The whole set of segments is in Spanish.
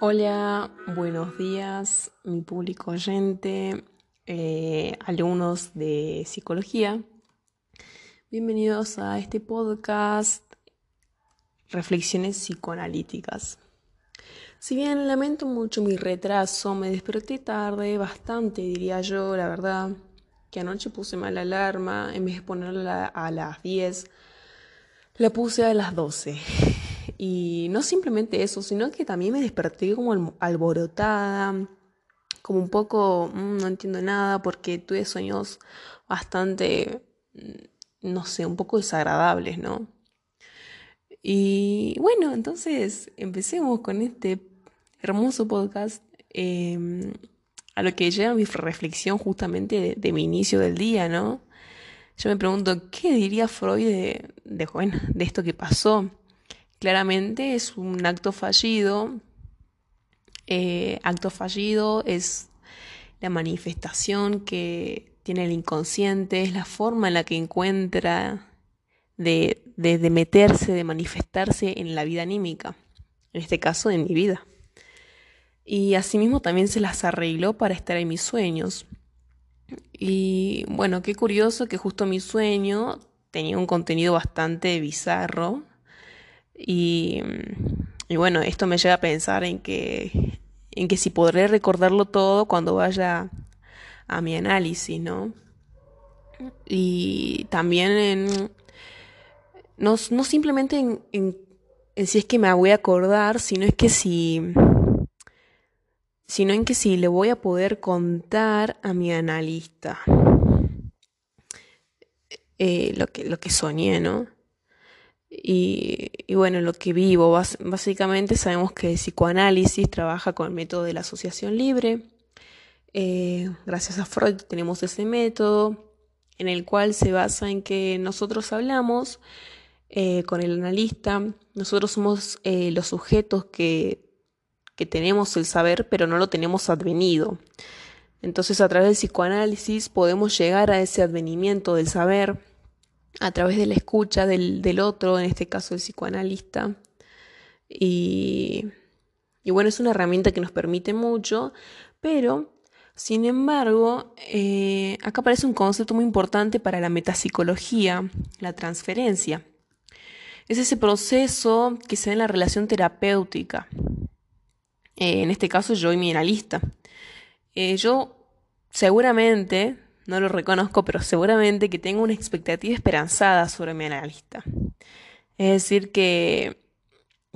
Hola, buenos días, mi público oyente, eh, alumnos de psicología. Bienvenidos a este podcast Reflexiones psicoanalíticas. Si bien lamento mucho mi retraso, me desperté tarde, bastante diría yo, la verdad, que anoche puse mal la alarma, en vez de ponerla a las 10, la puse a las 12. Y no simplemente eso, sino que también me desperté como alborotada, como un poco, mm, no entiendo nada, porque tuve sueños bastante, mm, no sé, un poco desagradables, ¿no? Y bueno, entonces empecemos con este hermoso podcast. Em, a lo que lleva mi reflexión justamente de, mi inicio del día, ¿no? Yo me pregunto, ¿qué diría Freud de, de, bueno, de esto que pasó? Claramente es un acto fallido. Eh, acto fallido es la manifestación que tiene el inconsciente, es la forma en la que encuentra de, de, meterse, de manifestarse en la vida anímica, en este caso en mi vida. Y asimismo también se las arregló para estar en mis sueños. Y bueno, qué curioso que justo mi sueño tenía un contenido bastante bizarro, y, bueno, esto me lleva a pensar en que, en que si podré recordarlo todo cuando vaya a mi análisis, ¿no? Y también en, no, no simplemente en, en, si es que me voy a acordar, sino es que si sino en que si le voy a poder contar a mi analista eh, lo, que, lo que soñé, ¿no? Y, bueno, lo que vivo, básicamente sabemos que el psicoanálisis trabaja con el método de la asociación libre. Eh, gracias a Freud tenemos ese método en el cual se basa en que nosotros hablamos eh, con el analista, nosotros somos eh, los sujetos que, que tenemos el saber, pero no lo tenemos advenido. Entonces a través del psicoanálisis podemos llegar a ese advenimiento del saber a través de la escucha del, otro, en este caso el psicoanalista. Y, bueno, es una herramienta que nos permite mucho, pero sin embargo, eh, acá aparece un concepto muy importante para la metapsicología, la transferencia. Es ese proceso que se da en la relación terapéutica. Eh, en este caso, yo y mi analista. Eh, yo seguramente no lo reconozco, pero seguramente que tengo una expectativa esperanzada sobre mi analista. Es decir, que,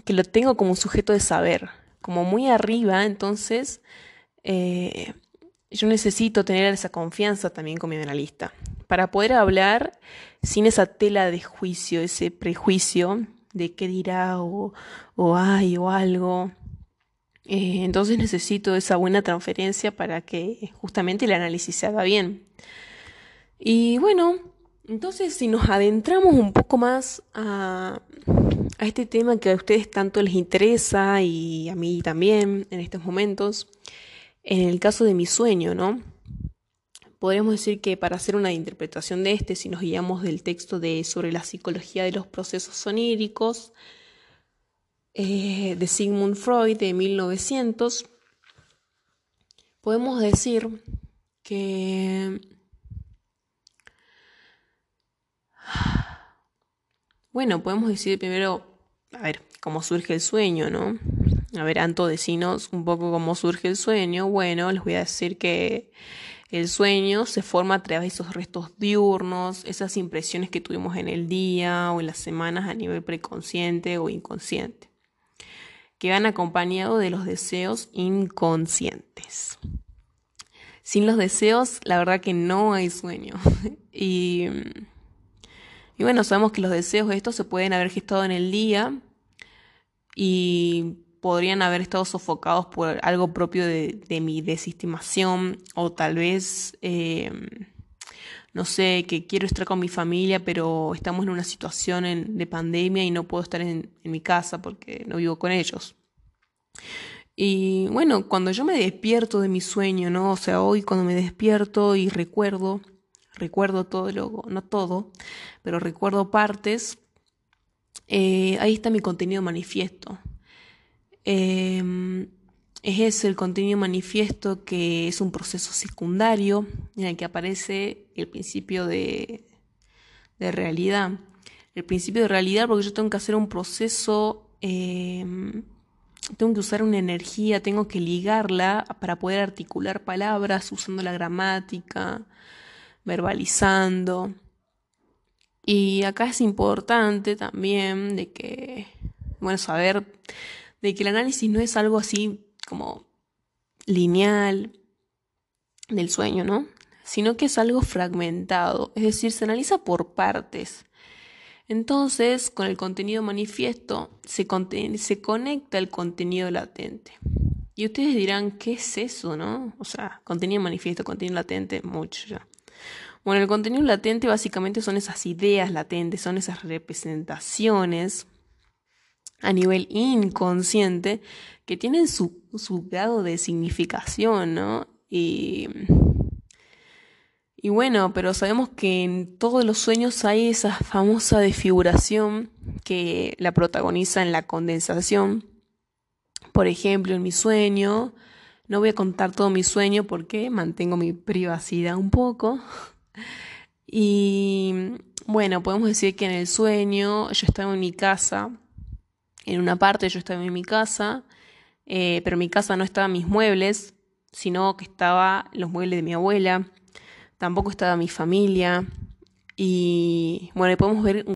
que lo tengo como un sujeto de saber, como muy arriba, entonces eh, yo necesito tener esa confianza también con mi analista, para poder hablar sin esa tela de juicio, ese prejuicio de qué dirá o, o hay o algo. Eh, entonces necesito esa buena transferencia para que justamente el análisis se haga bien. Y bueno, entonces si nos adentramos un poco más a, a este tema que a ustedes tanto les interesa y a mí también en estos momentos, en el caso de mi sueño, ¿no? Podríamos decir que para hacer una interpretación de este, si nos guiamos del texto de sobre la psicología de los procesos soníricos, eh, de Sigmund Freud de 1900, podemos decir que bueno, podemos decir primero, a ver, cómo surge el sueño, ¿no? A ver, Anto, decinos un poco cómo surge el sueño. Bueno, les voy a decir que el sueño se forma a través de esos restos diurnos, esas impresiones que tuvimos en el día o en las semanas a nivel preconsciente o inconsciente que van acompañados de los deseos inconscientes. Sin los deseos, la verdad que no hay sueño. y, bueno, sabemos que los deseos estos se pueden haber gestado en el día y podrían haber estado sofocados por algo propio de, mi desestimación o tal vez, em, no sé, que quiero estar con mi familia, pero estamos en una situación de pandemia y no puedo estar en, mi casa porque no vivo con ellos. Y bueno, cuando yo me despierto de mi sueño, ¿no? O sea, hoy cuando me despierto y recuerdo, recuerdo todo, lo, no todo, pero recuerdo partes, eh, ahí está mi contenido manifiesto. Em, es ese el contenido manifiesto que es un proceso secundario en el que aparece el principio de, de realidad. El principio de realidad porque yo tengo que hacer un proceso, em, tengo que usar una energía, tengo que ligarla para poder articular palabras usando la gramática, verbalizando. Y acá es importante también de que, bueno, saber de que el análisis no es algo así como lineal del sueño, ¿no? Sino que es algo fragmentado, es decir, se analiza por partes. Entonces, con el contenido manifiesto se, conecta el contenido latente. Y ustedes dirán, ¿qué es eso, no? O sea, contenido manifiesto, contenido latente, mucho ya. Bueno, el contenido latente básicamente son esas ideas latentes, son esas representaciones a nivel inconsciente que tienen su, su grado de significación, ¿no? Y, y bueno, pero sabemos que en todos los sueños hay esa famosa desfiguración que la protagoniza en la condensación. Por ejemplo, en mi sueño, no voy a contar todo mi sueño porque mantengo mi privacidad un poco. Y bueno, podemos decir que en el sueño yo estaba en mi casa en una parte yo estaba en mi casa, eh, pero en mi casa no estaban mis muebles, sino que estaban los muebles de mi abuela, tampoco estaba mi familia. Y bueno, podemos ver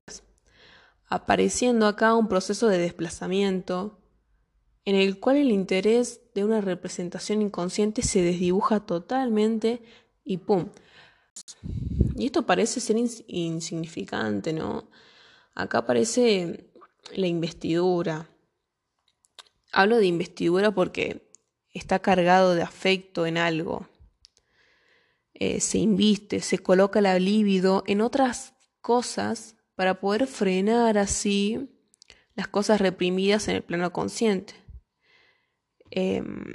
apareciendo acá un proceso de desplazamiento en el cual el interés de una representación inconsciente se desdibuja totalmente y ¡pum! Y esto parece ser insignificante, ¿no? Acá parece la investidura. Hablo de investidura porque está cargado de afecto en algo. Eh, se inviste, se coloca la libido en otras cosas para poder frenar así las cosas reprimidas en el plano consciente. Em,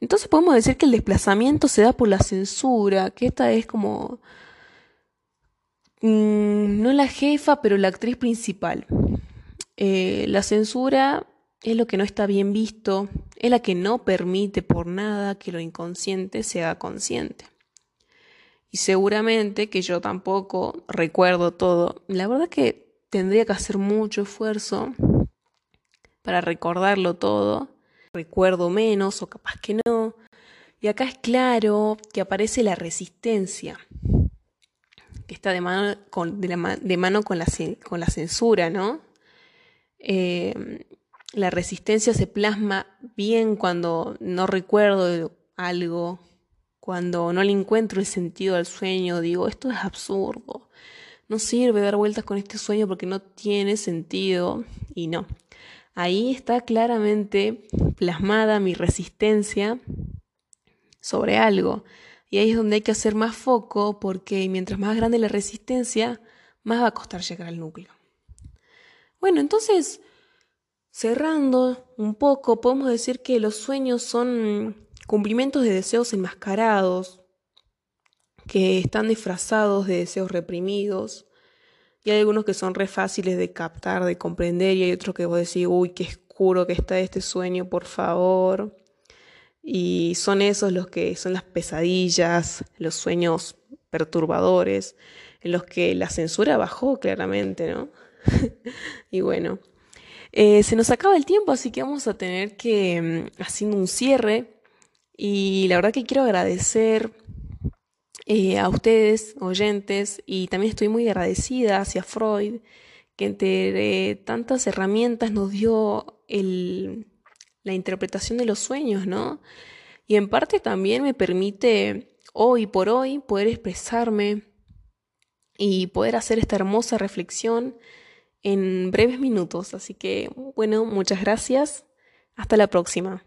entonces podemos decir que el desplazamiento se da por la censura, que esta es como mm, no la jefa, pero la actriz principal. Eh, la censura es lo que no está bien visto, es la que no permite por nada que lo inconsciente sea consciente. Y seguramente que yo tampoco recuerdo todo. La verdad que tendría que hacer mucho esfuerzo para recordarlo todo. Recuerdo menos o capaz que no. Y acá es claro que aparece la resistencia, que está de mano con la censura, ¿no? Em, la resistencia se plasma bien cuando no recuerdo algo, cuando no le encuentro el sentido al sueño, digo, esto es absurdo, no sirve dar vueltas con este sueño porque no tiene sentido y no. Ahí está claramente plasmada mi resistencia sobre algo. Y ahí es donde hay que hacer más foco porque mientras más grande la resistencia, más va a costar llegar al núcleo. Bueno, entonces, cerrando un poco, podemos decir que los sueños son cumplimientos de deseos enmascarados, que están disfrazados de deseos reprimidos. Y hay algunos que son re fáciles de captar, de comprender, y hay otros que vos decís, uy, qué oscuro que está este sueño, por favor. Y son esos los que son las pesadillas, los sueños perturbadores, en los que la censura bajó claramente, ¿no? y bueno, eh, se nos acaba el tiempo, así que vamos a tener que mm, haciendo un cierre. Y la verdad que quiero agradecer eh, a ustedes, oyentes, y también estoy muy agradecida hacia Freud, que entre tantas herramientas nos dio el, la interpretación de los sueños, ¿no? Y en parte también me permite hoy por hoy poder expresarme y poder hacer esta hermosa reflexión en breves minutos. Así que, bueno, muchas gracias. Hasta la próxima.